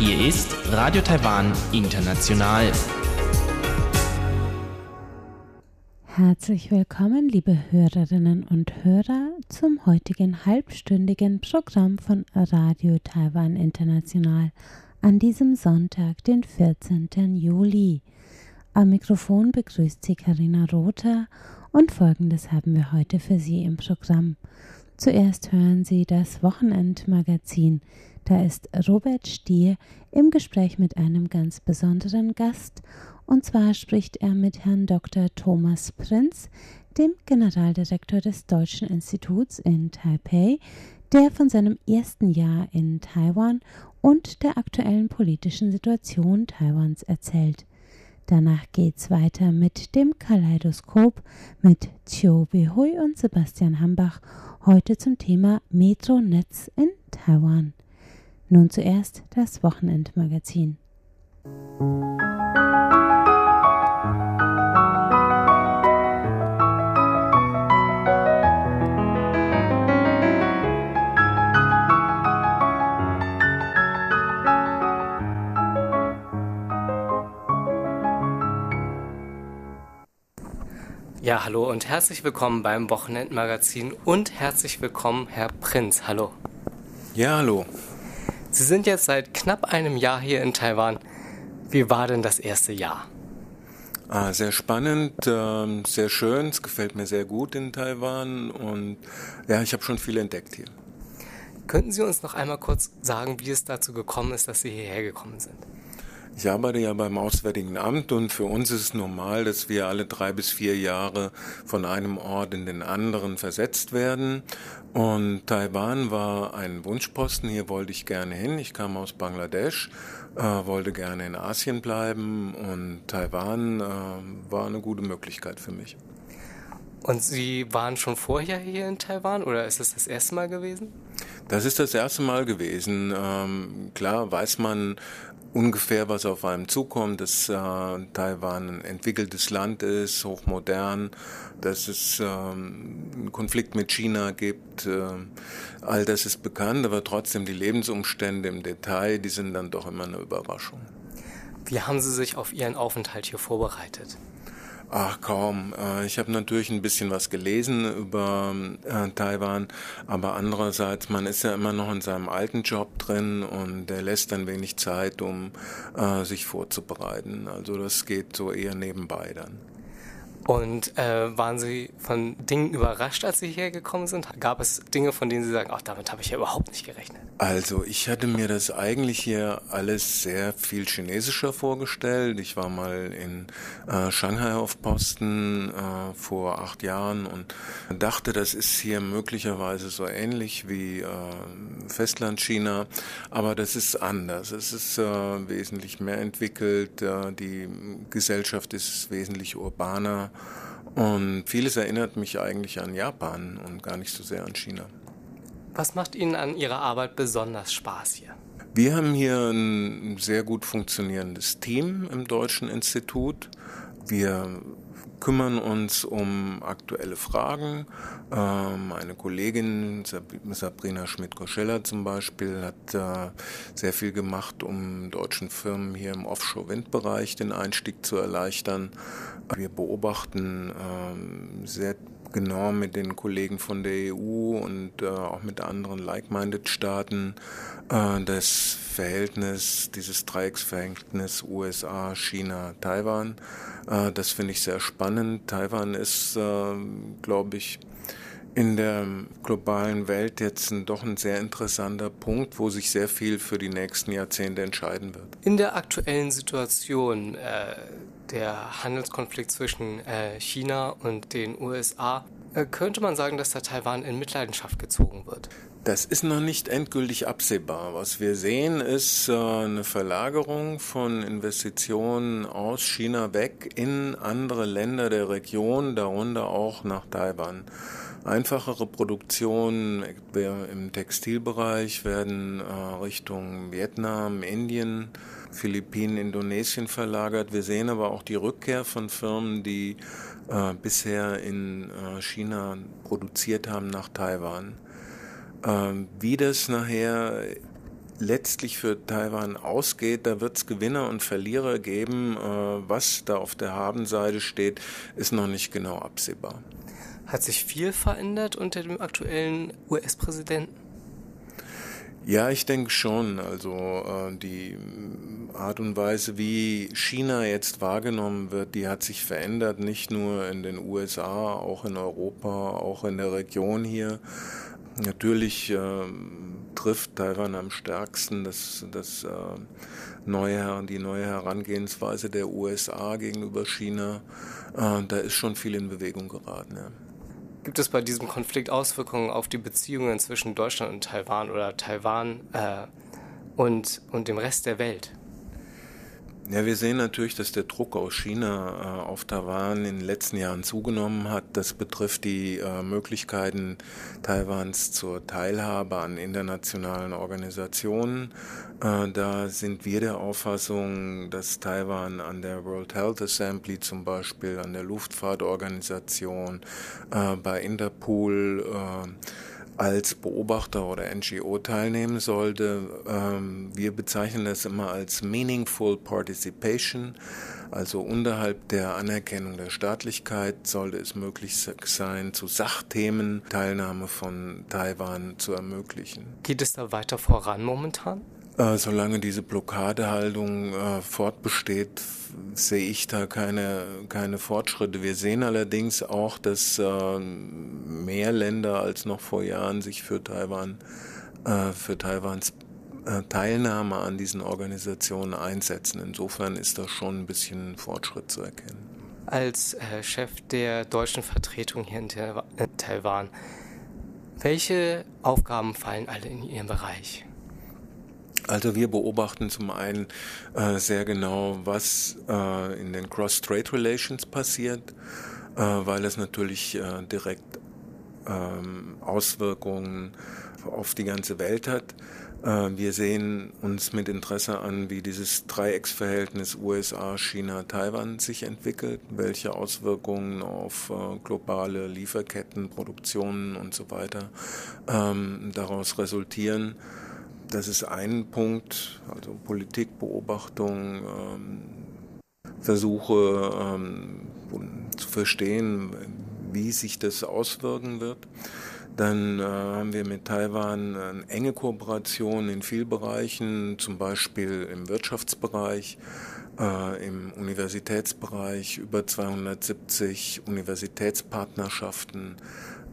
Hier ist Radio Taiwan International. Herzlich willkommen, liebe Hörerinnen und Hörer, zum heutigen halbstündigen Programm von Radio Taiwan International an diesem Sonntag, den 14. Juli. Am Mikrofon begrüßt sie Karina Rother und folgendes haben wir heute für Sie im Programm. Zuerst hören Sie das Wochenendmagazin. Da ist Robert Stier im Gespräch mit einem ganz besonderen Gast. Und zwar spricht er mit Herrn Dr. Thomas Prinz, dem Generaldirektor des Deutschen Instituts in Taipei, der von seinem ersten Jahr in Taiwan und der aktuellen politischen Situation Taiwans erzählt. Danach geht's weiter mit dem Kaleidoskop mit Chiu Behui und Sebastian Hambach, heute zum Thema Metronetz in Taiwan. Nun zuerst das Wochenendmagazin. Ja, hallo und herzlich willkommen beim Wochenendmagazin und herzlich willkommen, Herr Prinz. Hallo. Ja, hallo. Sie sind jetzt seit knapp einem Jahr hier in Taiwan. Wie war denn das erste Jahr? Ah, sehr spannend, ähm, sehr schön. Es gefällt mir sehr gut in Taiwan und ja, ich habe schon viel entdeckt hier. Könnten Sie uns noch einmal kurz sagen, wie es dazu gekommen ist, dass Sie hierher gekommen sind? Ich arbeite ja beim Auswärtigen Amt und für uns ist es normal, dass wir alle drei bis vier Jahre von einem Ort in den anderen versetzt werden. Und Taiwan war ein Wunschposten, hier wollte ich gerne hin. Ich kam aus Bangladesch, äh, wollte gerne in Asien bleiben und Taiwan äh, war eine gute Möglichkeit für mich. Und Sie waren schon vorher hier in Taiwan oder ist es das erste Mal gewesen? Das ist das erste Mal gewesen. Ähm, klar weiß man ungefähr, was auf einem zukommt, dass äh, Taiwan ein entwickeltes Land ist, hochmodern, dass es ähm, einen Konflikt mit China gibt. Äh, all das ist bekannt, aber trotzdem die Lebensumstände im Detail, die sind dann doch immer eine Überraschung. Wie haben Sie sich auf Ihren Aufenthalt hier vorbereitet? Ach kaum. Ich habe natürlich ein bisschen was gelesen über äh, Taiwan, aber andererseits, man ist ja immer noch in seinem alten Job drin und der lässt dann wenig Zeit, um äh, sich vorzubereiten. Also das geht so eher nebenbei dann. Und äh, waren Sie von Dingen überrascht, als Sie hierher gekommen sind? Gab es Dinge, von denen Sie sagen, ach, damit habe ich ja überhaupt nicht gerechnet? Also ich hatte mir das eigentlich hier alles sehr viel chinesischer vorgestellt. Ich war mal in äh, Shanghai auf Posten äh, vor acht Jahren und dachte, das ist hier möglicherweise so ähnlich wie äh, Festlandchina, aber das ist anders. Es ist äh, wesentlich mehr entwickelt, äh, die Gesellschaft ist wesentlich urbaner und vieles erinnert mich eigentlich an Japan und gar nicht so sehr an China. Was macht Ihnen an Ihrer Arbeit besonders Spaß hier? Wir haben hier ein sehr gut funktionierendes Team im Deutschen Institut. Wir kümmern uns um aktuelle Fragen. Meine Kollegin Sabrina Schmidt-Koscheller zum Beispiel hat sehr viel gemacht, um deutschen Firmen hier im Offshore-Windbereich den Einstieg zu erleichtern. Wir beobachten sehr genau mit den Kollegen von der EU und auch mit anderen like-minded-Staaten das Verhältnis, dieses Dreiecksverhältnis USA, China, Taiwan. Das finde ich sehr spannend. Taiwan ist, glaube ich, in der globalen Welt jetzt ein, doch ein sehr interessanter Punkt, wo sich sehr viel für die nächsten Jahrzehnte entscheiden wird. In der aktuellen Situation, äh, der Handelskonflikt zwischen äh, China und den USA, äh, könnte man sagen, dass da Taiwan in Mitleidenschaft gezogen wird? Das ist noch nicht endgültig absehbar. Was wir sehen, ist äh, eine Verlagerung von Investitionen aus China weg in andere Länder der Region, darunter auch nach Taiwan. Einfachere Produktionen im Textilbereich werden äh, Richtung Vietnam, Indien, Philippinen, Indonesien verlagert. Wir sehen aber auch die Rückkehr von Firmen, die äh, bisher in äh, China produziert haben nach Taiwan. Ähm, wie das nachher letztlich für Taiwan ausgeht, da wird es Gewinner und Verlierer geben. Was da auf der Habenseite steht, ist noch nicht genau absehbar. Hat sich viel verändert unter dem aktuellen US-Präsidenten? Ja, ich denke schon. Also äh, die Art und Weise, wie China jetzt wahrgenommen wird, die hat sich verändert, nicht nur in den USA, auch in Europa, auch in der Region hier. Natürlich äh, trifft Taiwan am stärksten das, das äh, neue, die neue Herangehensweise der USA gegenüber China. Äh, da ist schon viel in Bewegung geraten. Ja. Gibt es bei diesem Konflikt Auswirkungen auf die Beziehungen zwischen Deutschland und Taiwan oder Taiwan äh, und, und dem Rest der Welt? Ja, wir sehen natürlich, dass der Druck aus China äh, auf Taiwan in den letzten Jahren zugenommen hat. Das betrifft die äh, Möglichkeiten Taiwans zur Teilhabe an internationalen Organisationen. Äh, da sind wir der Auffassung, dass Taiwan an der World Health Assembly zum Beispiel, an der Luftfahrtorganisation, äh, bei Interpol, äh, als Beobachter oder NGO teilnehmen sollte. Ähm, wir bezeichnen das immer als Meaningful Participation, also unterhalb der Anerkennung der Staatlichkeit sollte es möglich sein, zu Sachthemen Teilnahme von Taiwan zu ermöglichen. Geht es da weiter voran momentan? Äh, solange diese Blockadehaltung äh, fortbesteht, sehe ich da keine, keine Fortschritte. Wir sehen allerdings auch, dass äh, mehr Länder als noch vor Jahren sich für Taiwan, äh, für Taiwans äh, Teilnahme an diesen Organisationen einsetzen. Insofern ist da schon ein bisschen Fortschritt zu erkennen. Als äh, Chef der deutschen Vertretung hier in Taiwan, welche Aufgaben fallen alle in Ihren Bereich? Also wir beobachten zum einen äh, sehr genau, was äh, in den Cross-Trade Relations passiert, äh, weil es natürlich äh, direkt ähm, Auswirkungen auf die ganze Welt hat. Äh, wir sehen uns mit Interesse an, wie dieses Dreiecksverhältnis USA, China, Taiwan sich entwickelt, welche Auswirkungen auf äh, globale Lieferketten, Produktionen und so weiter ähm, daraus resultieren. Das ist ein Punkt, also Politikbeobachtung, ähm, Versuche ähm, zu verstehen, wie sich das auswirken wird. Dann äh, haben wir mit Taiwan eine enge Kooperation in vielen Bereichen, zum Beispiel im Wirtschaftsbereich, äh, im Universitätsbereich, über 270 Universitätspartnerschaften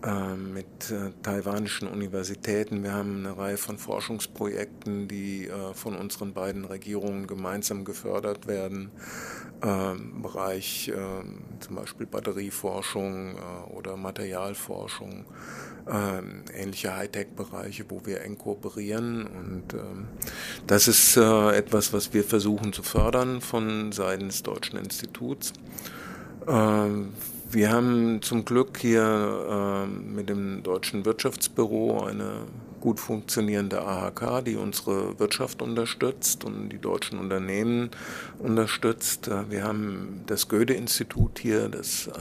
mit äh, taiwanischen Universitäten. Wir haben eine Reihe von Forschungsprojekten, die äh, von unseren beiden Regierungen gemeinsam gefördert werden. Im Bereich zum Beispiel Batterieforschung oder Materialforschung, ähnliche Hightech-Bereiche, wo wir eng kooperieren. Und ähm, das ist etwas, was wir versuchen zu fördern von Seiten des Deutschen Instituts. Wir haben zum Glück hier äh, mit dem Deutschen Wirtschaftsbüro eine gut funktionierende AHK, die unsere Wirtschaft unterstützt und die deutschen Unternehmen unterstützt. Äh, wir haben das Goethe-Institut hier, das äh,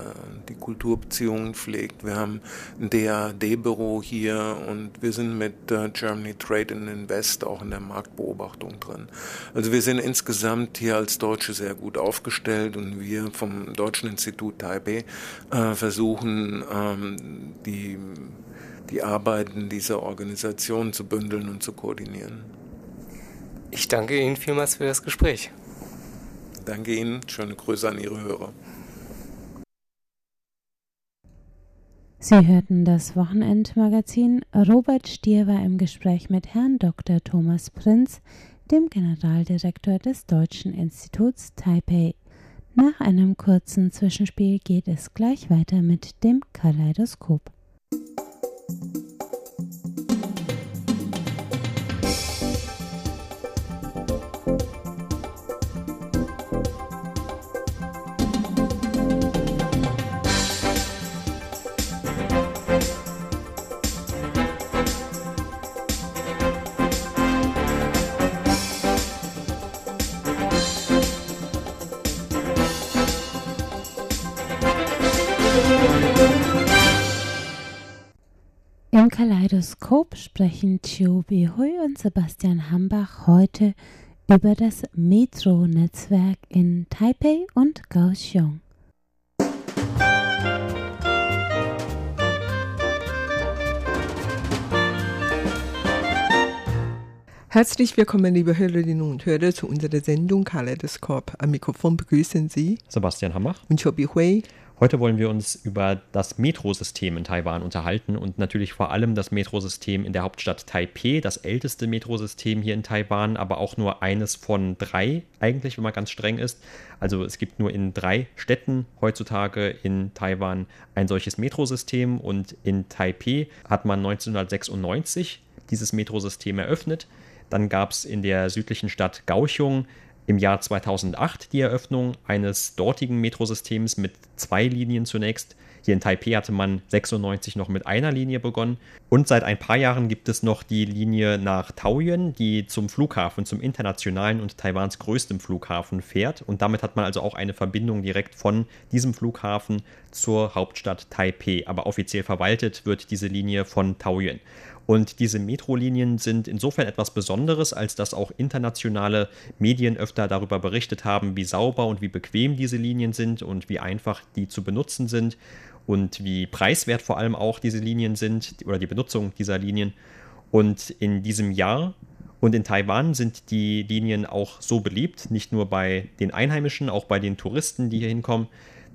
die Kulturbeziehungen pflegt. Wir haben ein DAD-Büro hier und wir sind mit äh, Germany Trade and Invest auch in der Marktbeobachtung drin. Also wir sind insgesamt hier als Deutsche sehr gut aufgestellt und wir vom Deutschen Institut Taipei versuchen, ähm, die die Arbeiten dieser Organisation zu bündeln und zu koordinieren. Ich danke Ihnen vielmals für das Gespräch. Danke Ihnen. Schöne Grüße an Ihre Hörer. Sie hörten das Wochenendmagazin. Robert Stier war im Gespräch mit Herrn Dr. Thomas Prinz, dem Generaldirektor des Deutschen Instituts Taipei. Nach einem kurzen Zwischenspiel geht es gleich weiter mit dem Kaleidoskop. Sprechen Chiu Hui und Sebastian Hambach heute über das Metro-Netzwerk in Taipei und Kaohsiung. Herzlich willkommen, liebe Hörerinnen und Hörer, zu unserer Sendung Kaleidoskop. Am Mikrofon begrüßen Sie Sebastian Hammer und Chobi Hui. Heute wollen wir uns über das Metrosystem in Taiwan unterhalten und natürlich vor allem das Metrosystem in der Hauptstadt Taipeh, das älteste Metrosystem hier in Taiwan, aber auch nur eines von drei eigentlich, wenn man ganz streng ist. Also es gibt nur in drei Städten heutzutage in Taiwan ein solches Metrosystem und in Taipeh hat man 1996 dieses Metrosystem eröffnet. Dann gab es in der südlichen Stadt Kaohsiung im Jahr 2008 die Eröffnung eines dortigen Metrosystems mit zwei Linien zunächst. Hier in Taipei hatte man 96 noch mit einer Linie begonnen. Und seit ein paar Jahren gibt es noch die Linie nach Taoyuan, die zum Flughafen, zum internationalen und Taiwans größtem Flughafen fährt. Und damit hat man also auch eine Verbindung direkt von diesem Flughafen zur Hauptstadt Taipei. Aber offiziell verwaltet wird diese Linie von Taoyuan. Und diese Metrolinien sind insofern etwas Besonderes, als dass auch internationale Medien öfter darüber berichtet haben, wie sauber und wie bequem diese Linien sind und wie einfach die zu benutzen sind und wie preiswert vor allem auch diese Linien sind oder die Benutzung dieser Linien. Und in diesem Jahr und in Taiwan sind die Linien auch so beliebt, nicht nur bei den Einheimischen, auch bei den Touristen, die hier hinkommen,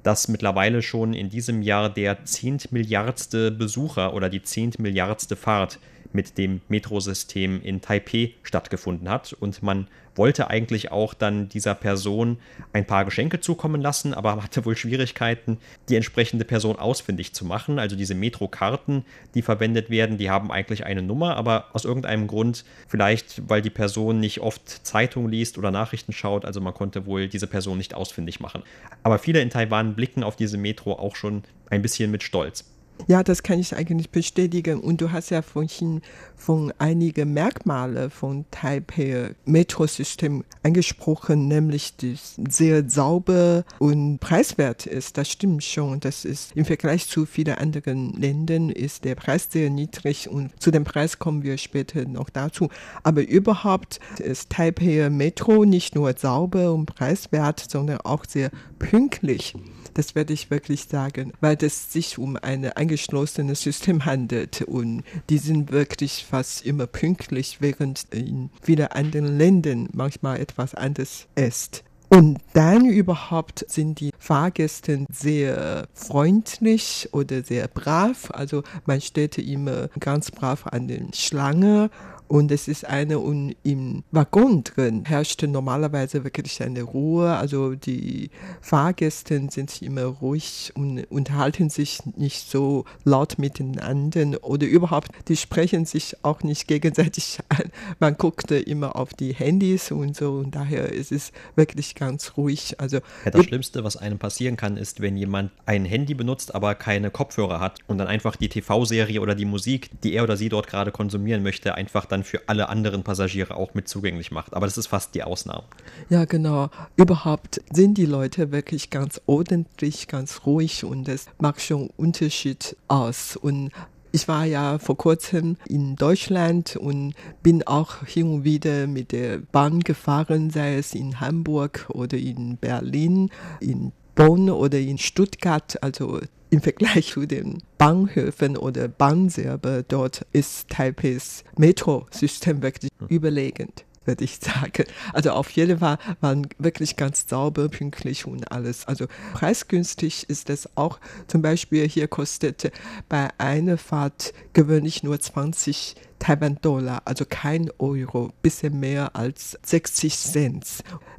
dass mittlerweile schon in diesem Jahr der zehntmilliardste Besucher oder die zehntmilliardste Fahrt mit dem Metrosystem in Taipeh stattgefunden hat. Und man wollte eigentlich auch dann dieser Person ein paar Geschenke zukommen lassen, aber hatte wohl Schwierigkeiten, die entsprechende Person ausfindig zu machen. Also diese Metro-Karten, die verwendet werden, die haben eigentlich eine Nummer, aber aus irgendeinem Grund, vielleicht weil die Person nicht oft Zeitung liest oder Nachrichten schaut, also man konnte wohl diese Person nicht ausfindig machen. Aber viele in Taiwan blicken auf diese Metro auch schon ein bisschen mit Stolz. Ja, das kann ich eigentlich bestätigen. Und du hast ja vorhin von einigen Merkmalen von Taipei Metrosystem angesprochen, nämlich das sehr sauber und preiswert ist. Das stimmt schon. Das ist im Vergleich zu vielen anderen Ländern ist der Preis sehr niedrig und zu dem Preis kommen wir später noch dazu. Aber überhaupt ist Taipei Metro nicht nur sauber und preiswert, sondern auch sehr pünktlich. Das werde ich wirklich sagen, weil es sich um ein eingeschlossenes System handelt und die sind wirklich fast immer pünktlich, während in vielen anderen Ländern manchmal etwas anderes ist. Und dann überhaupt sind die Fahrgäste sehr freundlich oder sehr brav. Also man steht immer ganz brav an der Schlange und es ist eine und im Waggon drin herrscht normalerweise wirklich eine Ruhe. Also die Fahrgäste sind immer ruhig und unterhalten sich nicht so laut miteinander oder überhaupt, die sprechen sich auch nicht gegenseitig an. Man guckt immer auf die Handys und so und daher ist es wirklich ganz ruhig. Also ja, das Schlimmste, was einem passieren kann, ist, wenn jemand ein Handy benutzt, aber keine Kopfhörer hat und dann einfach die TV-Serie oder die Musik, die er oder sie dort gerade konsumieren möchte, einfach dann dann für alle anderen Passagiere auch mit zugänglich macht. Aber das ist fast die Ausnahme. Ja, genau. Überhaupt sind die Leute wirklich ganz ordentlich, ganz ruhig und es macht schon Unterschied aus. Und ich war ja vor kurzem in Deutschland und bin auch hin und wieder mit der Bahn gefahren, sei es in Hamburg oder in Berlin, in Bonn oder in Stuttgart. Also im Vergleich zu den Bahnhöfen oder Bahn selber, dort ist Taipeis Metrosystem wirklich hm. überlegend würde ich sagen. Also auf jeden Fall waren wirklich ganz sauber, pünktlich und alles. Also preisgünstig ist es auch. Zum Beispiel hier kostet bei einer Fahrt gewöhnlich nur 20 Taiwan-Dollar, also kein Euro, bisschen mehr als 60 Cent.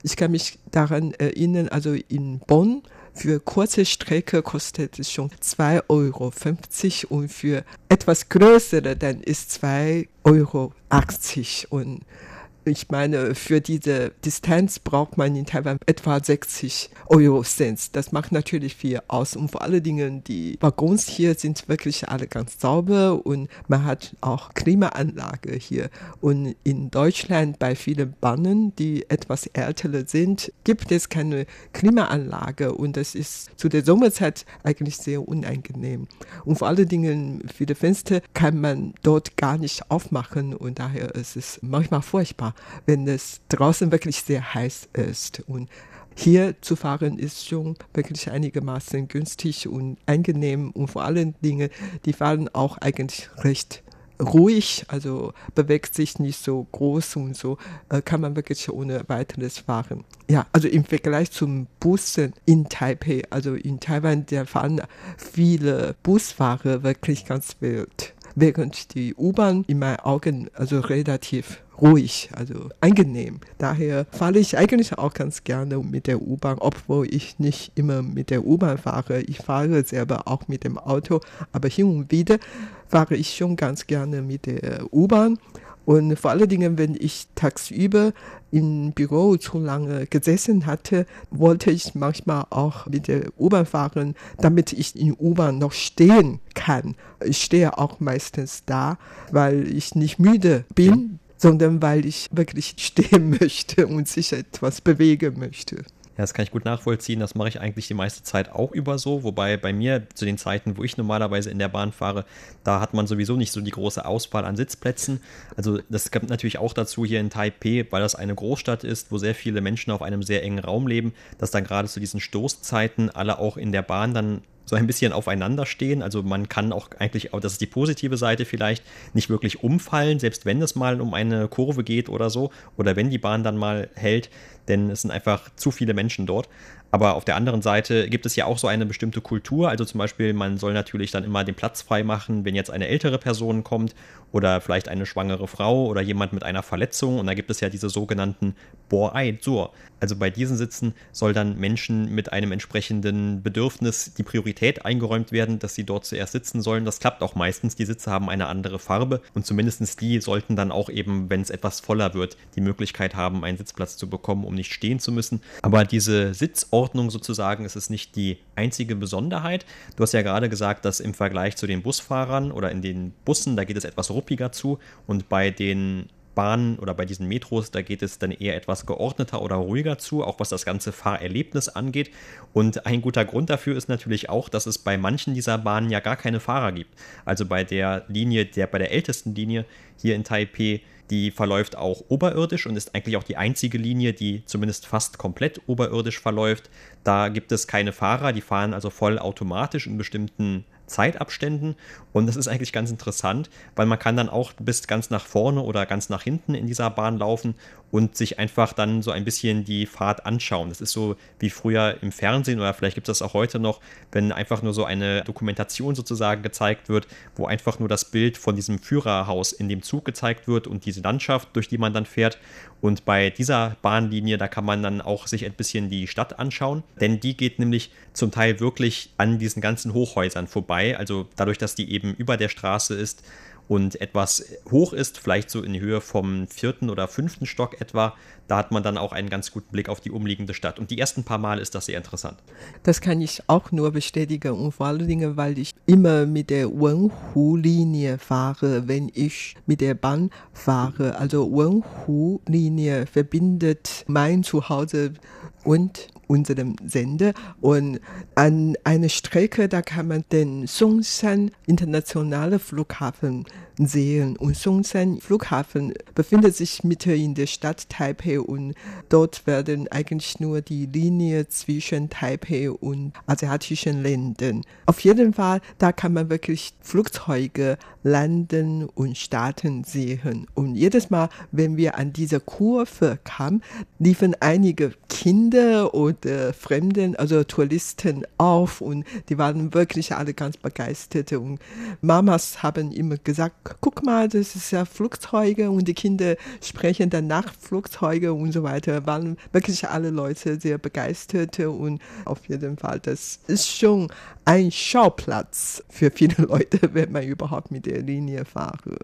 Ich kann mich daran erinnern, also in Bonn für kurze Strecke kostet es schon 2,50 Euro und für etwas größere dann ist 2,80 Euro. Und Ich meine, für diese Distanz braucht man in Taiwan etwa 60 Euro Cent. Das macht natürlich viel aus. Und vor allen Dingen, die Waggons hier sind wirklich alle ganz sauber und man hat auch Klimaanlage hier. Und in Deutschland bei vielen Bahnen, die etwas älter sind, gibt es keine Klimaanlage und das ist zu der Sommerzeit eigentlich sehr unangenehm. Und vor allen Dingen, viele Fenster kann man dort gar nicht aufmachen und daher ist es manchmal furchtbar, wenn es draußen wirklich sehr heiß ist. Und hier zu fahren ist schon wirklich einigermaßen günstig und angenehm und vor allen Dingen, die fahren auch eigentlich recht ruhig, also bewegt sich nicht so groß und so äh, kann man wirklich ohne weiteres fahren. Ja, also im Vergleich zum Bussen in Taipei, also in Taiwan, da fahren viele Busfahrer wirklich ganz wild während die U-Bahn in meinen Augen also relativ ruhig, also angenehm. Daher fahre ich eigentlich auch ganz gerne mit der U-Bahn, obwohl ich nicht immer mit der U-Bahn fahre. Ich fahre selber auch mit dem Auto, aber hin und wieder fahre ich schon ganz gerne mit der U-Bahn. Und vor allen Dingen, wenn ich tagsüber im Büro zu lange gesessen hatte, wollte ich manchmal auch mit der U-Bahn fahren, damit ich in U-Bahn noch stehen kann. Ich stehe auch meistens da, weil ich nicht müde bin, sondern weil ich wirklich stehen möchte und sich etwas bewegen möchte. Ja, das kann ich gut nachvollziehen. Das mache ich eigentlich die meiste Zeit auch über so. Wobei bei mir zu den Zeiten, wo ich normalerweise in der Bahn fahre, da hat man sowieso nicht so die große Auswahl an Sitzplätzen. Also das kommt natürlich auch dazu hier in Taipei, weil das eine Großstadt ist, wo sehr viele Menschen auf einem sehr engen Raum leben, dass dann gerade zu diesen Stoßzeiten alle auch in der Bahn dann so ein bisschen aufeinander stehen. Also man kann auch eigentlich, das ist die positive Seite vielleicht, nicht wirklich umfallen, selbst wenn es mal um eine Kurve geht oder so, oder wenn die Bahn dann mal hält, denn es sind einfach zu viele Menschen dort. Aber auf der anderen Seite gibt es ja auch so eine bestimmte Kultur. Also zum Beispiel, man soll natürlich dann immer den Platz frei machen, wenn jetzt eine ältere Person kommt oder vielleicht eine schwangere Frau oder jemand mit einer Verletzung. Und da gibt es ja diese sogenannten Bo-Ai Zur. Also bei diesen Sitzen soll dann Menschen mit einem entsprechenden Bedürfnis die Priorität eingeräumt werden, dass sie dort zuerst sitzen sollen. Das klappt auch meistens. Die Sitze haben eine andere Farbe und zumindest die sollten dann auch eben, wenn es etwas voller wird, die Möglichkeit haben, einen Sitzplatz zu bekommen, um nicht stehen zu müssen. Aber diese Sitzordnung sozusagen ist es nicht die einzige Besonderheit. Du hast ja gerade gesagt, dass im Vergleich zu den Busfahrern oder in den Bussen, da geht es etwas ruppiger zu und bei den Bahnen oder bei diesen Metros, da geht es dann eher etwas geordneter oder ruhiger zu, auch was das ganze Fahrerlebnis angeht. Und ein guter Grund dafür ist natürlich auch, dass es bei manchen dieser Bahnen ja gar keine Fahrer gibt. Also bei der Linie, der bei der ältesten Linie hier in Taipei, die verläuft auch oberirdisch und ist eigentlich auch die einzige Linie, die zumindest fast komplett oberirdisch verläuft. Da gibt es keine Fahrer, die fahren also voll automatisch in bestimmten Zeitabständen und das ist eigentlich ganz interessant, weil man kann dann auch bis ganz nach vorne oder ganz nach hinten in dieser Bahn laufen und sich einfach dann so ein bisschen die Fahrt anschauen. Das ist so wie früher im Fernsehen oder vielleicht gibt es das auch heute noch, wenn einfach nur so eine Dokumentation sozusagen gezeigt wird, wo einfach nur das Bild von diesem Führerhaus in dem Zug gezeigt wird und diese Landschaft, durch die man dann fährt. Und bei dieser Bahnlinie, da kann man dann auch sich ein bisschen die Stadt anschauen, denn die geht nämlich zum Teil wirklich an diesen ganzen Hochhäusern vorbei. Also dadurch, dass die eben über der Straße ist, und etwas hoch ist, vielleicht so in Höhe vom vierten oder fünften Stock etwa, da hat man dann auch einen ganz guten Blick auf die umliegende Stadt. Und die ersten paar Mal ist das sehr interessant. Das kann ich auch nur bestätigen und vor allen Dingen, weil ich immer mit der Wenhu-Linie fahre, wenn ich mit der Bahn fahre. Also Wenhu-Linie verbindet mein Zuhause und unserem Sender. Und an einer Strecke, da kann man den Songshan Internationale Flughafen sehen. Und Songshan Flughafen befindet sich mitten in der Stadt Taipei und dort werden eigentlich nur die Linie zwischen Taipei und asiatischen Ländern. Auf jeden Fall, da kann man wirklich Flugzeuge landen und starten sehen. Und jedes Mal, wenn wir an diese Kurve kamen, liefen einige Kinder oder Fremden, also Touristen auf und die waren wirklich alle ganz begeistert. Und Mamas haben immer gesagt, guck mal, das ist ja Flugzeuge und die Kinder sprechen danach Flugzeuge und so weiter. Waren wirklich alle Leute sehr begeistert und auf jeden Fall, das ist schon ein Schauplatz für viele Leute, wenn man überhaupt mit der Linie fahre.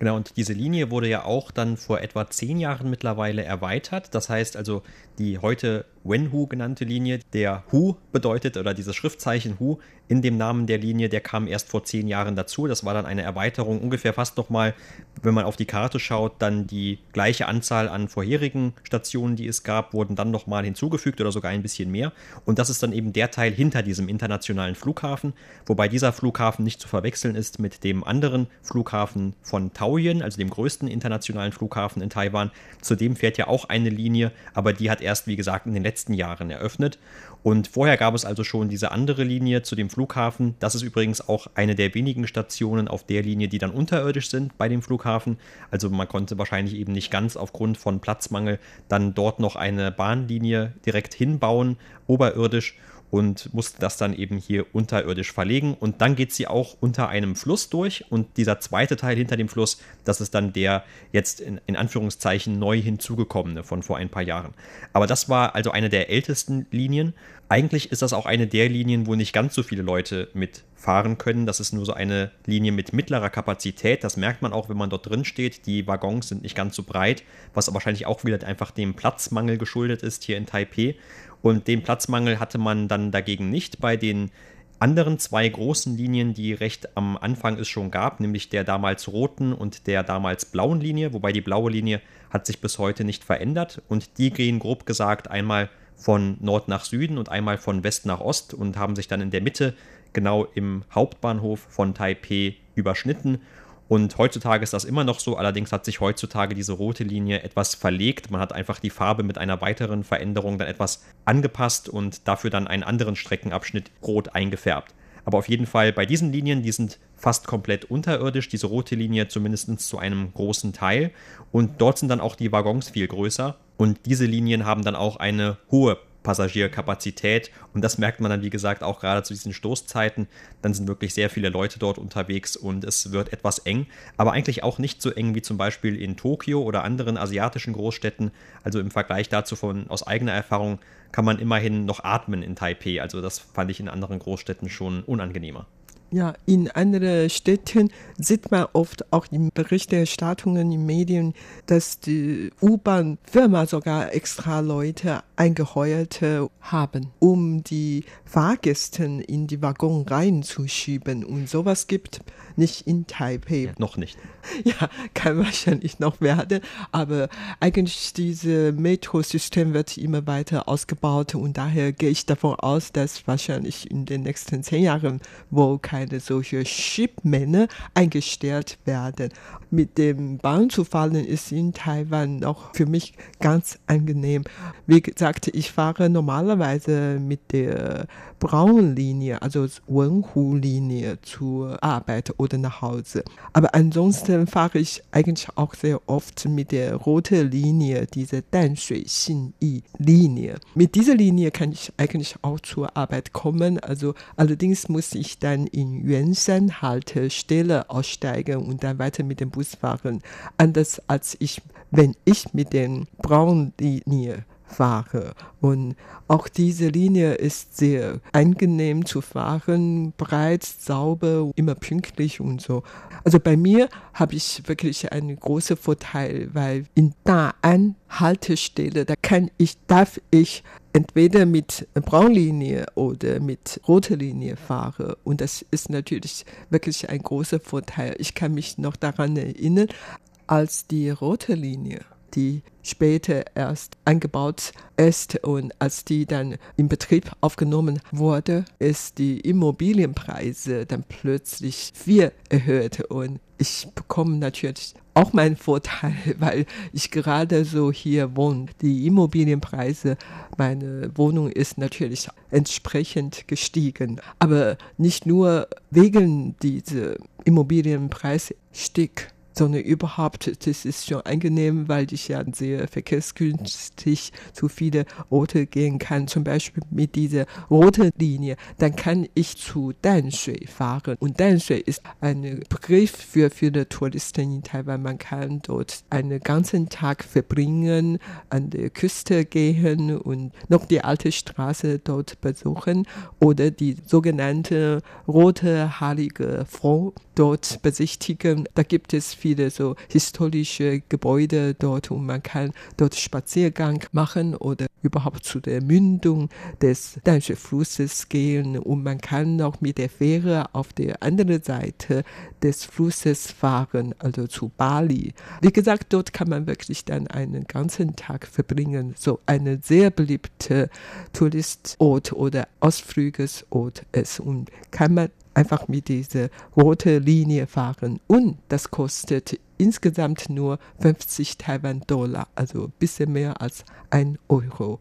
Genau, und diese Linie wurde ja auch dann vor etwa zehn Jahren mittlerweile erweitert. Das heißt also, die heute Wenhu genannte Linie, der Hu bedeutet oder dieses Schriftzeichen Hu in dem Namen der Linie, der kam erst vor zehn Jahren dazu. Das war dann eine Erweiterung, ungefähr fast nochmal, wenn man auf die Karte schaut, dann die gleiche Anzahl an vorherigen Stationen, die es gab, wurden dann nochmal hinzugefügt oder sogar ein bisschen mehr. Und das ist dann eben der Teil hinter diesem internationalen Flughafen, wobei dieser Flughafen nicht zu verwechseln ist mit dem anderen Flughafen von Taoyuan, also dem größten internationalen Flughafen in Taiwan. Zudem fährt ja auch eine Linie, aber die hat erst, wie gesagt, in den letzten Jahren eröffnet. Und vorher gab es also schon diese andere Linie zu dem Flughafen. Das ist übrigens auch eine der wenigen Stationen auf der Linie, die dann unterirdisch sind bei dem Flughafen. Also man konnte wahrscheinlich eben nicht ganz aufgrund von Platzmangel dann dort noch eine Bahnlinie direkt hinbauen, oberirdisch und musste das dann eben hier unterirdisch verlegen. Und dann geht sie auch unter einem Fluss durch. Und dieser zweite Teil hinter dem Fluss, das ist dann der jetzt in, in, Anführungszeichen neu hinzugekommene von vor ein paar Jahren. Aber das war also eine der ältesten Linien. Eigentlich ist das auch eine der Linien, wo nicht ganz so viele Leute mitfahren können. Das ist nur so eine Linie mit mittlerer Kapazität. Das merkt man auch, wenn man dort drin steht. Die Waggons sind nicht ganz so breit, was wahrscheinlich auch wieder einfach dem Platzmangel geschuldet ist hier in Taipei. Und den Platzmangel hatte man dann dagegen nicht bei den anderen zwei großen Linien, die recht am Anfang es schon gab, nämlich der damals roten und der damals blauen Linie, wobei die blaue Linie hat sich bis heute nicht verändert und die gehen grob gesagt einmal von Nord nach Süden und einmal von West nach Ost und haben sich dann in der Mitte genau im Hauptbahnhof von Taipei überschnitten und heutzutage ist das immer noch so, allerdings hat sich heutzutage diese rote Linie etwas verlegt. Man hat einfach die Farbe mit einer weiteren Veränderung dann etwas angepasst und dafür dann einen anderen Streckenabschnitt rot eingefärbt. Aber auf jeden Fall bei diesen Linien, die sind fast komplett unterirdisch, diese rote Linie zumindest zu einem großen Teil. Und dort sind dann auch die Waggons viel größer. Und diese Linien haben dann auch eine hohe Passagierkapazität. Und das merkt man dann, wie gesagt, auch gerade zu diesen Stoßzeiten. Dann sind wirklich sehr viele Leute dort unterwegs und es wird etwas eng, aber eigentlich auch nicht so eng wie zum Beispiel in Tokio oder anderen asiatischen Großstädten. Also im Vergleich dazu von aus eigener Erfahrung kann man immerhin noch atmen in Taipei. Also das fand ich in anderen Großstädten schon unangenehmer. Ja, in anderen Städten sieht man oft auch in Berichterstattungen in Medien, dass die U-Bahn-Firma sogar extra Leute eingeheuert haben, um die Fahrgäste in die Waggon reinzuschieben. Und sowas gibt nicht in Taipei. Ja, noch nicht. Ja, kann wahrscheinlich noch werden, aber eigentlich dieses Metrosystem wird immer weiter ausgebaut und daher gehe ich davon aus, dass wahrscheinlich in den nächsten zehn Jahren wohl keine solche Schiebmänner eingestellt werden. Mit dem Bahn zu fahren ist in Taiwan noch für mich ganz angenehm. Wie gesagt, ich fahre normalerweise mit der braunen Linie, also Wenhu-Linie zur Arbeit oder nach Hause. Aber ansonsten fahre ich eigentlich auch sehr oft mit der roten Linie, diese Danshui-Xin-Yi-Linie. Mit dieser Linie kann ich eigentlich auch zur Arbeit kommen. Also allerdings muss ich dann in Yuanshan Haltestelle aussteigen und dann weiter mit dem Bus fahren. Anders als ich, wenn ich mit der braunen Linie fahre. Und auch diese Linie ist sehr angenehm zu fahren, breit, sauber, immer pünktlich und so. Also bei mir habe ich wirklich einen großen Vorteil, weil in Da'an Haltestelle, da kann ich, darf ich entweder mit Braunlinie oder mit roter Linie fahren. Und das ist natürlich wirklich ein großer Vorteil. Ich kann mich noch daran erinnern, als die rote Linie die später erst eingebaut ist und als die dann in Betrieb aufgenommen wurde, ist die Immobilienpreise dann plötzlich viel erhöht und ich bekomme natürlich auch meinen Vorteil, weil ich gerade so hier wohne. Die Immobilienpreise, meine Wohnung ist natürlich entsprechend gestiegen. Aber nicht nur wegen dieser Immobilienpreisstieg sondern überhaupt, das ist schon angenehm, weil ich ja sehr verkehrsgünstig zu viele Orte gehen kann, zum Beispiel mit dieser roten Linie, dann kann ich zu Danshui fahren. Und Danshui ist ein Begriff für viele Touristen in Taiwan. Man kann dort einen ganzen Tag verbringen, an der Küste gehen und noch die alte Straße dort besuchen oder die sogenannte rote heilige Frau dort besichtigen. Da gibt es viele so historische Gebäude dort und man kann dort Spaziergang machen oder überhaupt zu der Mündung des Dansche Flusses gehen und man kann auch mit der Fähre auf der anderen Seite des Flusses fahren, also zu Bali. Wie gesagt, dort kann man wirklich dann einen ganzen Tag verbringen. So eine sehr beliebte Touristort oder Ausflugesort ist und kann man einfach mit dieser roten Linie fahren. Und das kostet insgesamt nur 50 Taiwan-Dollar, also ein bisschen mehr als ein Euro.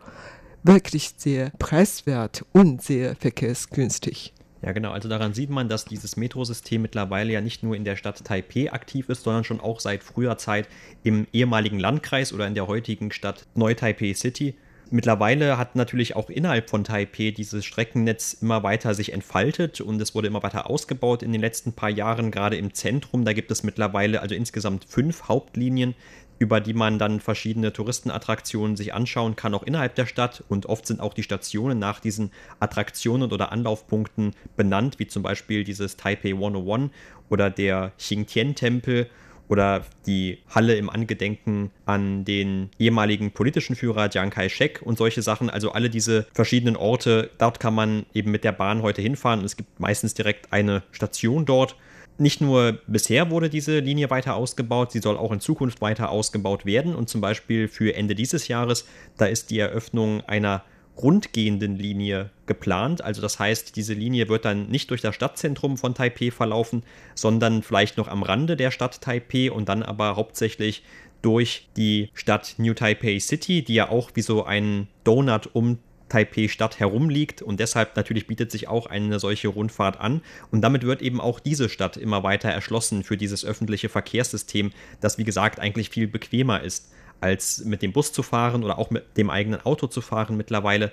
Wirklich sehr preiswert und sehr verkehrsgünstig. Ja, genau. Also daran sieht man, dass dieses Metrosystem mittlerweile ja nicht nur in der Stadt Taipei aktiv ist, sondern schon auch seit früher Zeit im ehemaligen Landkreis oder in der heutigen Stadt Neu-Taipei City. Mittlerweile hat natürlich auch innerhalb von Taipei dieses Streckennetz immer weiter sich entfaltet und es wurde immer weiter ausgebaut in den letzten paar Jahren, gerade im Zentrum. Da gibt es mittlerweile also insgesamt fünf Hauptlinien, über die man dann verschiedene Touristenattraktionen sich anschauen kann, auch innerhalb der Stadt. Und oft sind auch die Stationen nach diesen Attraktionen oder Anlaufpunkten benannt, wie zum Beispiel dieses Taipei 101 oder der Xingtian-Tempel oder die Halle im Angedenken an den ehemaligen politischen Führer Chiang Kai-shek und solche Sachen. Also alle diese verschiedenen Orte, dort kann man eben mit der Bahn heute hinfahren es gibt meistens direkt eine Station dort. Nicht nur bisher wurde diese Linie weiter ausgebaut, sie soll auch in Zukunft weiter ausgebaut werden und zum Beispiel für Ende dieses Jahres, da ist die Eröffnung einer rundgehenden Linie geplant. Also das heißt, diese Linie wird dann nicht durch das Stadtzentrum von Taipei verlaufen, sondern vielleicht noch am Rande der Stadt Taipei und dann aber hauptsächlich durch die Stadt New Taipei City, die ja auch wie so ein Donut um Taipei-Stadt herumliegt und deshalb natürlich bietet sich auch eine solche Rundfahrt an. Und damit wird eben auch diese Stadt immer weiter erschlossen für dieses öffentliche Verkehrssystem, das wie gesagt eigentlich viel bequemer ist als mit dem Bus zu fahren oder auch mit dem eigenen Auto zu fahren mittlerweile.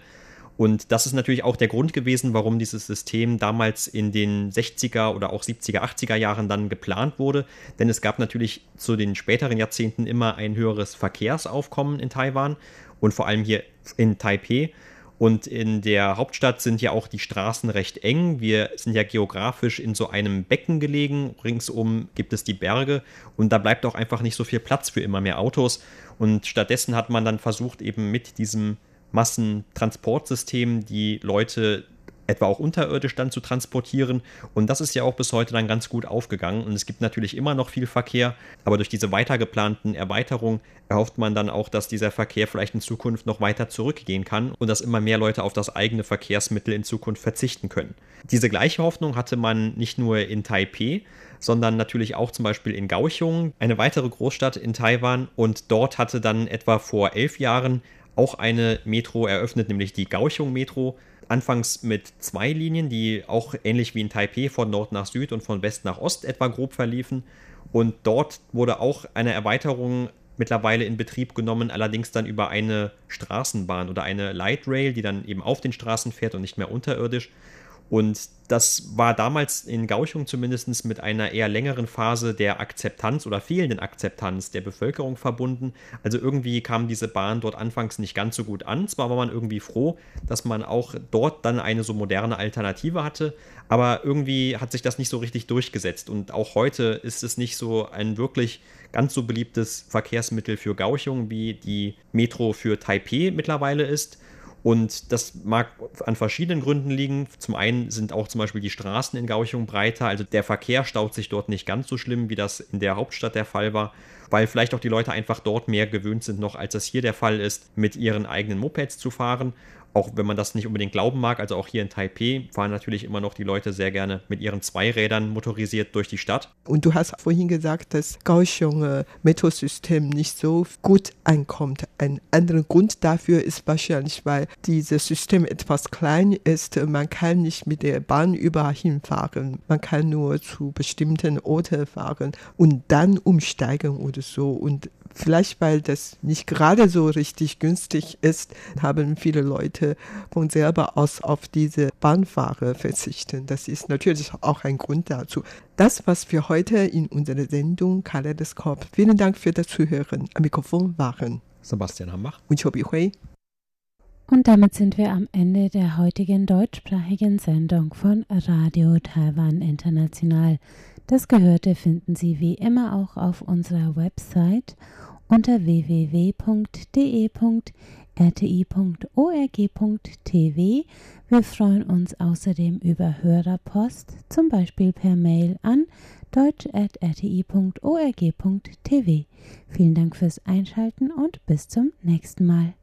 Und das ist natürlich auch der Grund gewesen, warum dieses System damals in den 60er oder auch 70er, 80er Jahren dann geplant wurde. Denn es gab natürlich zu den späteren Jahrzehnten immer ein höheres Verkehrsaufkommen in Taiwan und vor allem hier in Taipei. Und in der Hauptstadt sind ja auch die Straßen recht eng. Wir sind ja geografisch in so einem Becken gelegen. Ringsum gibt es die Berge und da bleibt auch einfach nicht so viel Platz für immer mehr Autos. Und stattdessen hat man dann versucht, eben mit diesem Massentransportsystem die Leute etwa auch unterirdisch dann zu transportieren. Und das ist ja auch bis heute dann ganz gut aufgegangen. Und es gibt natürlich immer noch viel Verkehr, aber durch diese weitergeplanten Erweiterungen erhofft man dann auch, dass dieser Verkehr vielleicht in Zukunft noch weiter zurückgehen kann und dass immer mehr Leute auf das eigene Verkehrsmittel in Zukunft verzichten können. Diese gleiche Hoffnung hatte man nicht nur in Taipei, sondern natürlich auch zum Beispiel in Kaohsiung, eine weitere Großstadt in Taiwan. Und dort hatte dann etwa vor elf Jahren auch eine Metro eröffnet, nämlich die Kaohsiung Metro anfangs mit zwei Linien, die auch ähnlich wie in Taipei von Nord nach Süd und von West nach Ost etwa grob verliefen. Und dort wurde auch eine Erweiterung mittlerweile in Betrieb genommen, allerdings dann über eine Straßenbahn oder eine Light Rail, die dann eben auf den Straßen fährt und nicht mehr unterirdisch. Und das war damals in Gauchung zumindest mit einer eher längeren Phase der Akzeptanz oder fehlenden Akzeptanz der Bevölkerung verbunden. Also irgendwie kam diese Bahn dort anfangs nicht ganz so gut an. Zwar war man irgendwie froh, dass man auch dort dann eine so moderne Alternative hatte, aber irgendwie hat sich das nicht so richtig durchgesetzt. Und auch heute ist es nicht so ein wirklich ganz so beliebtes Verkehrsmittel für Gauchung, wie die Metro für Taipei mittlerweile ist. Und das mag an verschiedenen Gründen liegen. Zum einen sind auch zum Beispiel die Straßen in Gauchung breiter, also der Verkehr staut sich dort nicht ganz so schlimm, wie das in der Hauptstadt der Fall war, weil vielleicht auch die Leute einfach dort mehr gewöhnt sind noch, als das hier der Fall ist, mit ihren eigenen Mopeds zu fahren auch wenn man das nicht unbedingt glauben mag, also auch hier in Taipei fahren natürlich immer noch die Leute sehr gerne mit ihren Zweirädern motorisiert durch die Stadt. Und du hast vorhin gesagt, dass Kaohsiung äh, Metrosystem nicht so gut ankommt. Ein anderer Grund dafür ist wahrscheinlich, weil dieses System etwas klein ist. Man kann nicht mit der Bahn überall hinfahren. Man kann nur zu bestimmten Orten fahren und dann umsteigen oder so. Und Vielleicht weil das nicht gerade so richtig günstig ist, haben viele Leute von selber aus auf diese Bahnfahrer verzichten. Das ist natürlich auch ein Grund dazu. Das, was wir heute in unserer Sendung Kaleidoskop. Vielen Dank für das Zuhören. Am Mikrofon waren Sebastian Hambach und Chobi Hui. Und damit sind wir am Ende der heutigen deutschsprachigen Sendung von Radio Taiwan International. Das Gehörte finden Sie wie immer auch auf unserer Website unter www.de.rti.org.tv. Wir freuen uns außerdem über Hörerpost, zum Beispiel per Mail an deutsch.rti.org.tv. Vielen Dank fürs Einschalten und bis zum nächsten Mal.